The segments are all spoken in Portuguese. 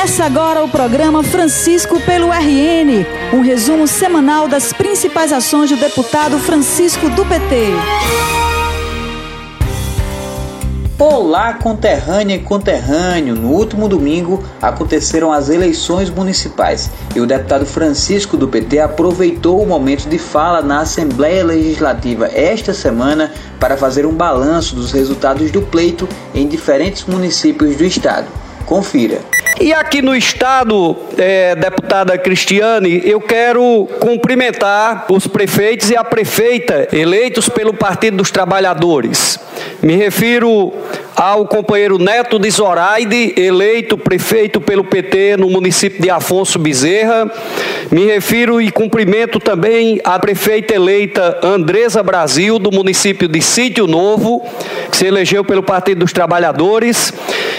Começa agora o programa Francisco pelo RN, um resumo semanal das principais ações do deputado Francisco do PT. Olá, conterrânea e conterrâneo! No último domingo aconteceram as eleições municipais e o deputado Francisco do PT aproveitou o momento de fala na Assembleia Legislativa esta semana para fazer um balanço dos resultados do pleito em diferentes municípios do estado. Confira. E aqui no estado, é, deputada Cristiane, eu quero cumprimentar os prefeitos e a prefeita eleitos pelo Partido dos Trabalhadores. Me refiro ao companheiro Neto de Zoraide, eleito prefeito pelo PT no município de Afonso Bezerra. Me refiro e cumprimento também a prefeita eleita Andresa Brasil, do município de Sítio Novo, que se elegeu pelo Partido dos Trabalhadores.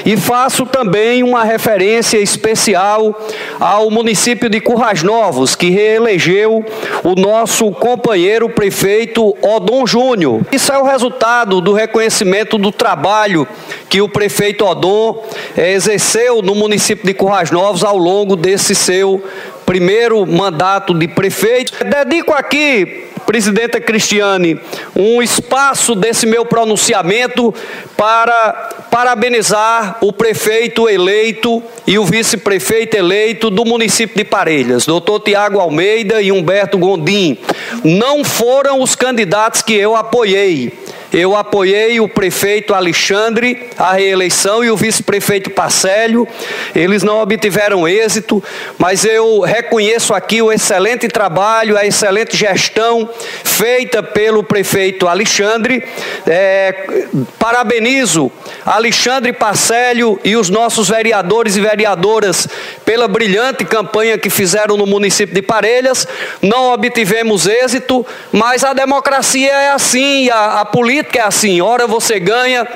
E faço também uma referência especial ao município de Currais Novos, que reelegeu o nosso companheiro prefeito Odon Júnior. Isso é o resultado do reconhecimento do trabalho que o prefeito Odon eh, exerceu no município de Currais Novos ao longo desse seu primeiro mandato de prefeito. Dedico aqui presidenta Cristiane, um espaço desse meu pronunciamento para parabenizar o prefeito eleito e o vice-prefeito eleito do município de Parelhas, doutor Tiago Almeida e Humberto Gondim. Não foram os candidatos que eu apoiei eu apoiei o prefeito Alexandre à reeleição e o vice-prefeito Parcélio. Eles não obtiveram êxito, mas eu reconheço aqui o excelente trabalho, a excelente gestão feita pelo prefeito Alexandre. É, parabenizo Alexandre Parcélio e os nossos vereadores e vereadoras pela brilhante campanha que fizeram no município de Parelhas. Não obtivemos êxito, mas a democracia é assim, a, a política política é assim: ora você ganha,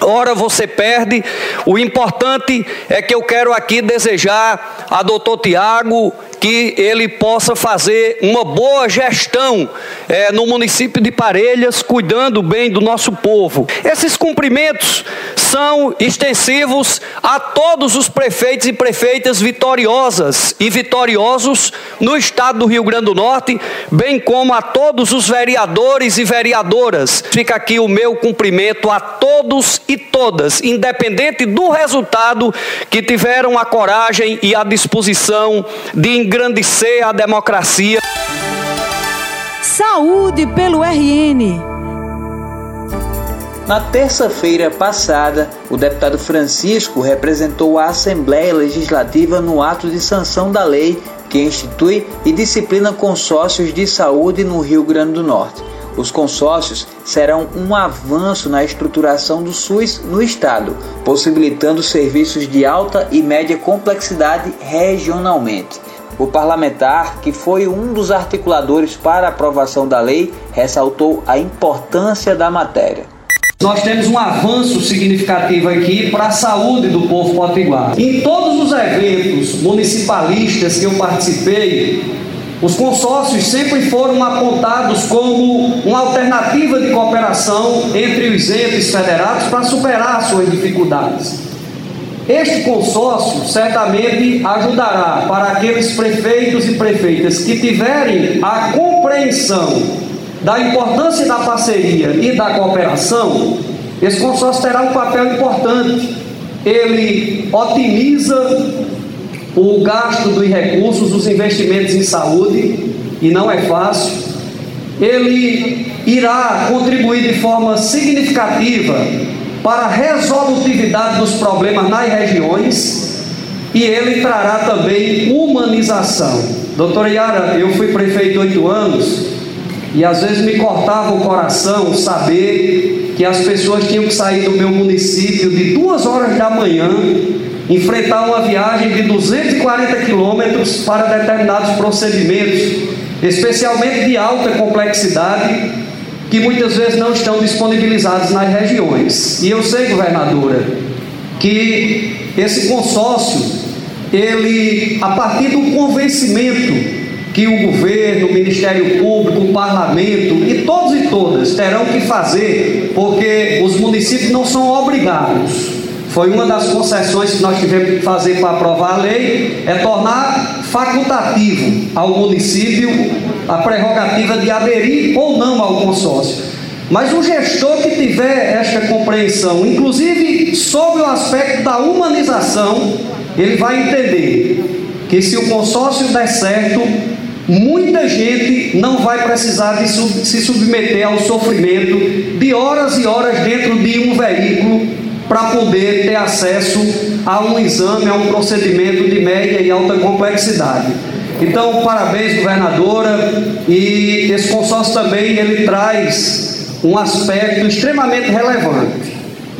ora você perde. O importante é que eu quero aqui desejar a doutor Tiago que ele possa fazer uma boa gestão é, no município de Parelhas, cuidando bem do nosso povo. Esses cumprimentos são extensivos a todos os prefeitos e prefeitas vitoriosas e vitoriosos no estado do Rio Grande do Norte, bem como a todos os vereadores e vereadoras. Fica aqui o meu cumprimento a todos e todas, independente do resultado, que tiveram a coragem e a disposição de engrandecer a democracia. Saúde pelo RN. Na terça-feira passada, o deputado Francisco representou a Assembleia Legislativa no ato de sanção da lei que institui e disciplina consórcios de saúde no Rio Grande do Norte. Os consórcios serão um avanço na estruturação do SUS no estado, possibilitando serviços de alta e média complexidade regionalmente. O parlamentar, que foi um dos articuladores para a aprovação da lei, ressaltou a importância da matéria. Nós temos um avanço significativo aqui para a saúde do povo potiguar. Em todos os eventos municipalistas que eu participei, os consórcios sempre foram apontados como uma alternativa de cooperação entre os entes federados para superar suas dificuldades. Este consórcio certamente ajudará para aqueles prefeitos e prefeitas que tiverem a compreensão da importância da parceria e da cooperação. Esse consórcio terá um papel importante. Ele otimiza o gasto dos recursos, dos investimentos em saúde, e não é fácil. Ele irá contribuir de forma significativa para a resolutividade dos problemas nas regiões e ele trará também humanização. Doutora Yara, eu fui prefeito oito anos e às vezes me cortava o coração saber que as pessoas tinham que sair do meu município de duas horas da manhã, enfrentar uma viagem de 240 quilômetros para determinados procedimentos, especialmente de alta complexidade que muitas vezes não estão disponibilizados nas regiões. E eu sei, governadora, que esse consórcio, ele, a partir do convencimento que o governo, o Ministério Público, o Parlamento e todos e todas terão que fazer, porque os municípios não são obrigados, foi uma das concessões que nós tivemos que fazer para aprovar a lei, é tornar facultativo ao município a prerrogativa de aderir ou não ao consórcio. Mas o gestor que tiver esta compreensão, inclusive sobre o aspecto da humanização, ele vai entender que se o consórcio der certo, muita gente não vai precisar de sub, se submeter ao sofrimento de horas e horas dentro de um veículo para poder ter acesso a um exame, a um procedimento de média e alta complexidade. Então, parabéns, governadora, e esse consórcio também ele traz um aspecto extremamente relevante,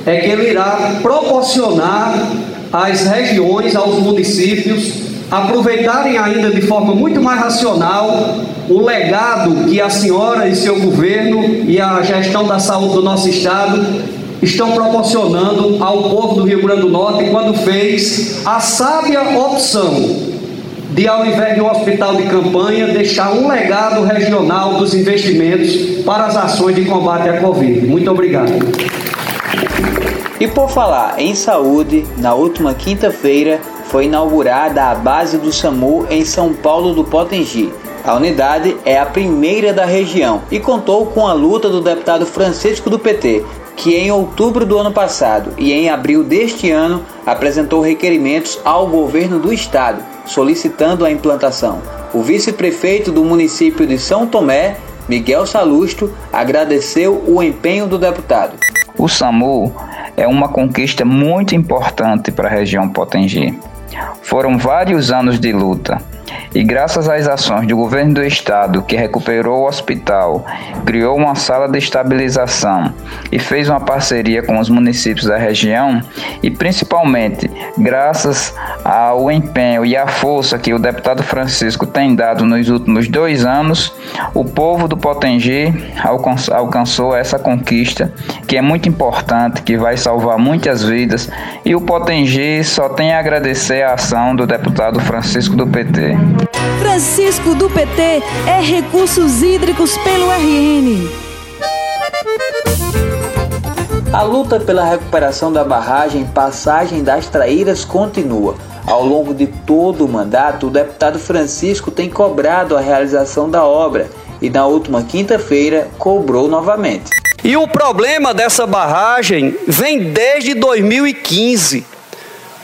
é que ele irá proporcionar às regiões, aos municípios, aproveitarem ainda de forma muito mais racional o legado que a senhora e seu governo e a gestão da saúde do nosso estado estão proporcionando ao povo do Rio Grande do Norte quando fez a sábia opção de, ao invés de um hospital de campanha, deixar um legado regional dos investimentos para as ações de combate à Covid. Muito obrigado. E por falar em saúde, na última quinta-feira foi inaugurada a base do SAMU em São Paulo do Potengi. A unidade é a primeira da região e contou com a luta do deputado Francisco do PT, que em outubro do ano passado e em abril deste ano apresentou requerimentos ao governo do estado solicitando a implantação. O vice-prefeito do município de São Tomé, Miguel Salusto, agradeceu o empenho do deputado. O SAMU é uma conquista muito importante para a região Potengi. Foram vários anos de luta e graças às ações do governo do estado, que recuperou o hospital, criou uma sala de estabilização e fez uma parceria com os municípios da região, e principalmente graças ao empenho e à força que o deputado Francisco tem dado nos últimos dois anos, o povo do Potengi alcançou essa conquista, que é muito importante, que vai salvar muitas vidas, e o Potengi só tem a agradecer a ação do deputado Francisco do PT. Francisco do PT é Recursos Hídricos pelo RN. A luta pela recuperação da barragem Passagem das Traíras continua. Ao longo de todo o mandato, o deputado Francisco tem cobrado a realização da obra e na última quinta-feira cobrou novamente. E o problema dessa barragem vem desde 2015.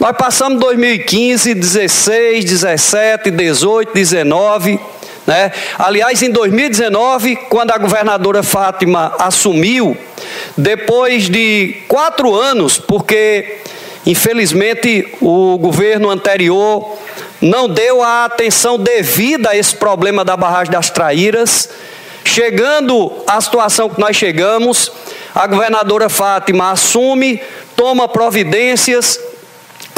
Nós passamos 2015, 16, 17, 18, 19. Né? Aliás, em 2019, quando a governadora Fátima assumiu, depois de quatro anos, porque infelizmente o governo anterior não deu a atenção devida a esse problema da barragem das Traíras, chegando à situação que nós chegamos, a governadora Fátima assume, toma providências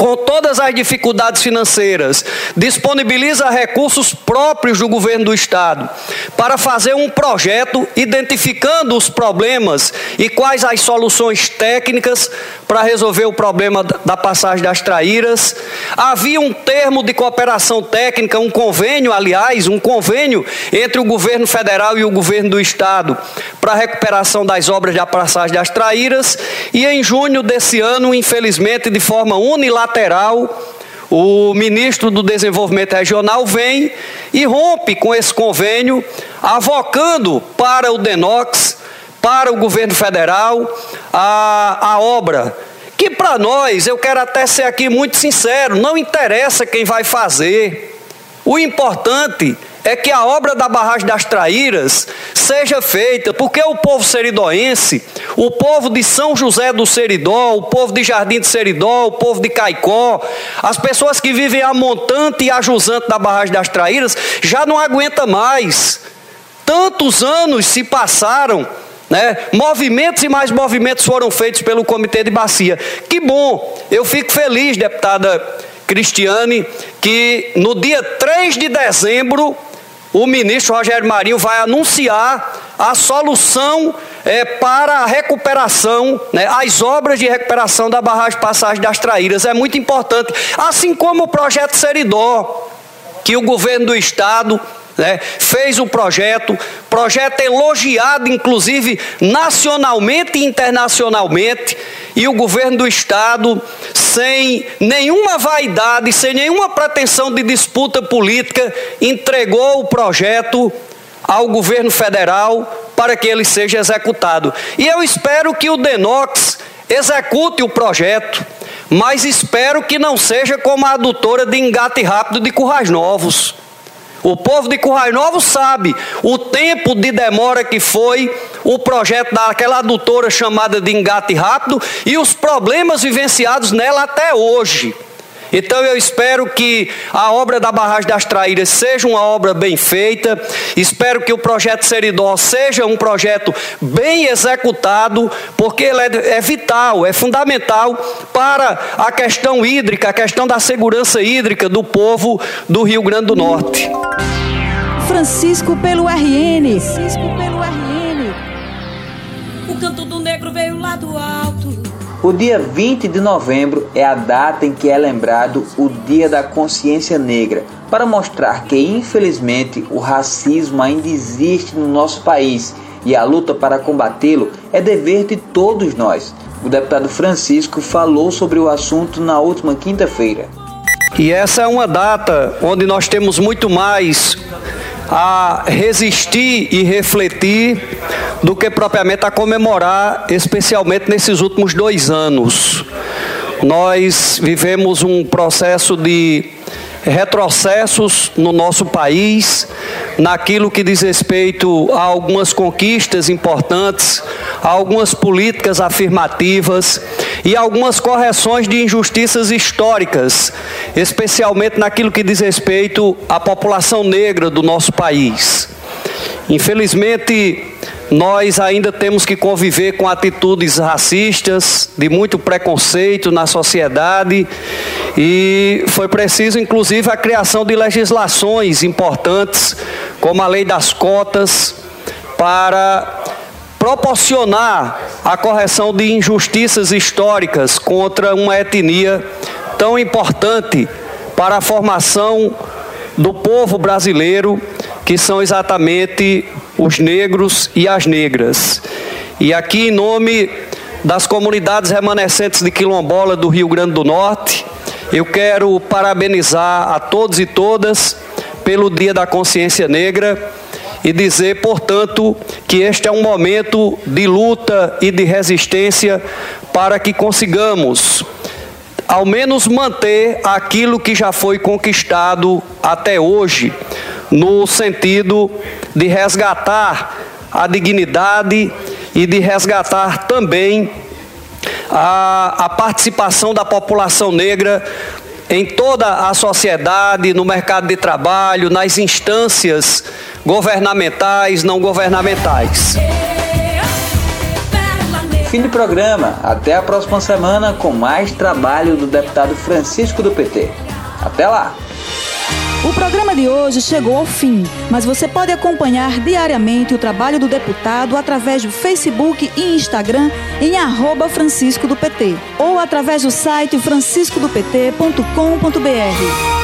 com todas as dificuldades financeiras, disponibiliza recursos próprios do governo do estado para fazer um projeto identificando os problemas e quais as soluções técnicas para resolver o problema da passagem das traíras. Havia um termo de cooperação técnica, um convênio, aliás, um convênio entre o governo federal e o governo do estado para a recuperação das obras da passagem das traíras e em junho desse ano, infelizmente, de forma unilateral lateral, o ministro do Desenvolvimento Regional vem e rompe com esse convênio, avocando para o DENOX, para o governo federal, a, a obra. Que para nós, eu quero até ser aqui muito sincero, não interessa quem vai fazer. O importante é que a obra da barragem das Traíras seja feita, porque o povo seridoense, o povo de São José do Seridó, o povo de Jardim de Seridó, o povo de Caicó, as pessoas que vivem a montante e a jusante da barragem das Traíras, já não aguenta mais. Tantos anos se passaram, né? Movimentos e mais movimentos foram feitos pelo Comitê de Bacia. Que bom! Eu fico feliz, deputada Cristiane, que no dia 3 de dezembro o ministro Rogério Marinho vai anunciar a solução é, para a recuperação, né, as obras de recuperação da barragem Passagem das Traíras. É muito importante. Assim como o projeto Seridó, que o governo do estado né, fez o projeto, projeto elogiado, inclusive nacionalmente e internacionalmente, e o governo do Estado, sem nenhuma vaidade, sem nenhuma pretensão de disputa política, entregou o projeto ao governo federal para que ele seja executado. E eu espero que o DENOX execute o projeto, mas espero que não seja como a adutora de engate rápido de Currais Novos. O povo de Currais Novos sabe o tempo de demora que foi o projeto daquela adutora chamada de engate rápido e os problemas vivenciados nela até hoje. Então eu espero que a obra da barragem das Traíras seja uma obra bem feita, espero que o projeto Seridó seja um projeto bem executado, porque ele é, é vital, é fundamental para a questão hídrica, a questão da segurança hídrica do povo do Rio Grande do Norte. Francisco pelo RN. Francisco pelo RN. O canto O dia 20 de novembro é a data em que é lembrado o Dia da Consciência Negra, para mostrar que, infelizmente, o racismo ainda existe no nosso país e a luta para combatê-lo é dever de todos nós. O deputado Francisco falou sobre o assunto na última quinta-feira. E essa é uma data onde nós temos muito mais a resistir e refletir do que propriamente a comemorar, especialmente nesses últimos dois anos. Nós vivemos um processo de retrocessos no nosso país, naquilo que diz respeito a algumas conquistas importantes, a algumas políticas afirmativas e algumas correções de injustiças históricas, especialmente naquilo que diz respeito à população negra do nosso país. Infelizmente, nós ainda temos que conviver com atitudes racistas, de muito preconceito na sociedade, e foi preciso, inclusive, a criação de legislações importantes, como a lei das cotas, para proporcionar a correção de injustiças históricas contra uma etnia tão importante para a formação do povo brasileiro, que são exatamente os negros e as negras. E aqui, em nome das comunidades remanescentes de quilombola do Rio Grande do Norte, eu quero parabenizar a todos e todas pelo Dia da Consciência Negra e dizer, portanto, que este é um momento de luta e de resistência para que consigamos ao menos manter aquilo que já foi conquistado até hoje, no sentido de resgatar a dignidade e de resgatar também a, a participação da população negra em toda a sociedade, no mercado de trabalho, nas instâncias governamentais, não governamentais. Fim do programa. Até a próxima semana com mais trabalho do deputado Francisco do PT. Até lá! O programa de hoje chegou ao fim, mas você pode acompanhar diariamente o trabalho do deputado através do Facebook e Instagram em arroba Francisco do PT ou através do site franciscodopt.com.br.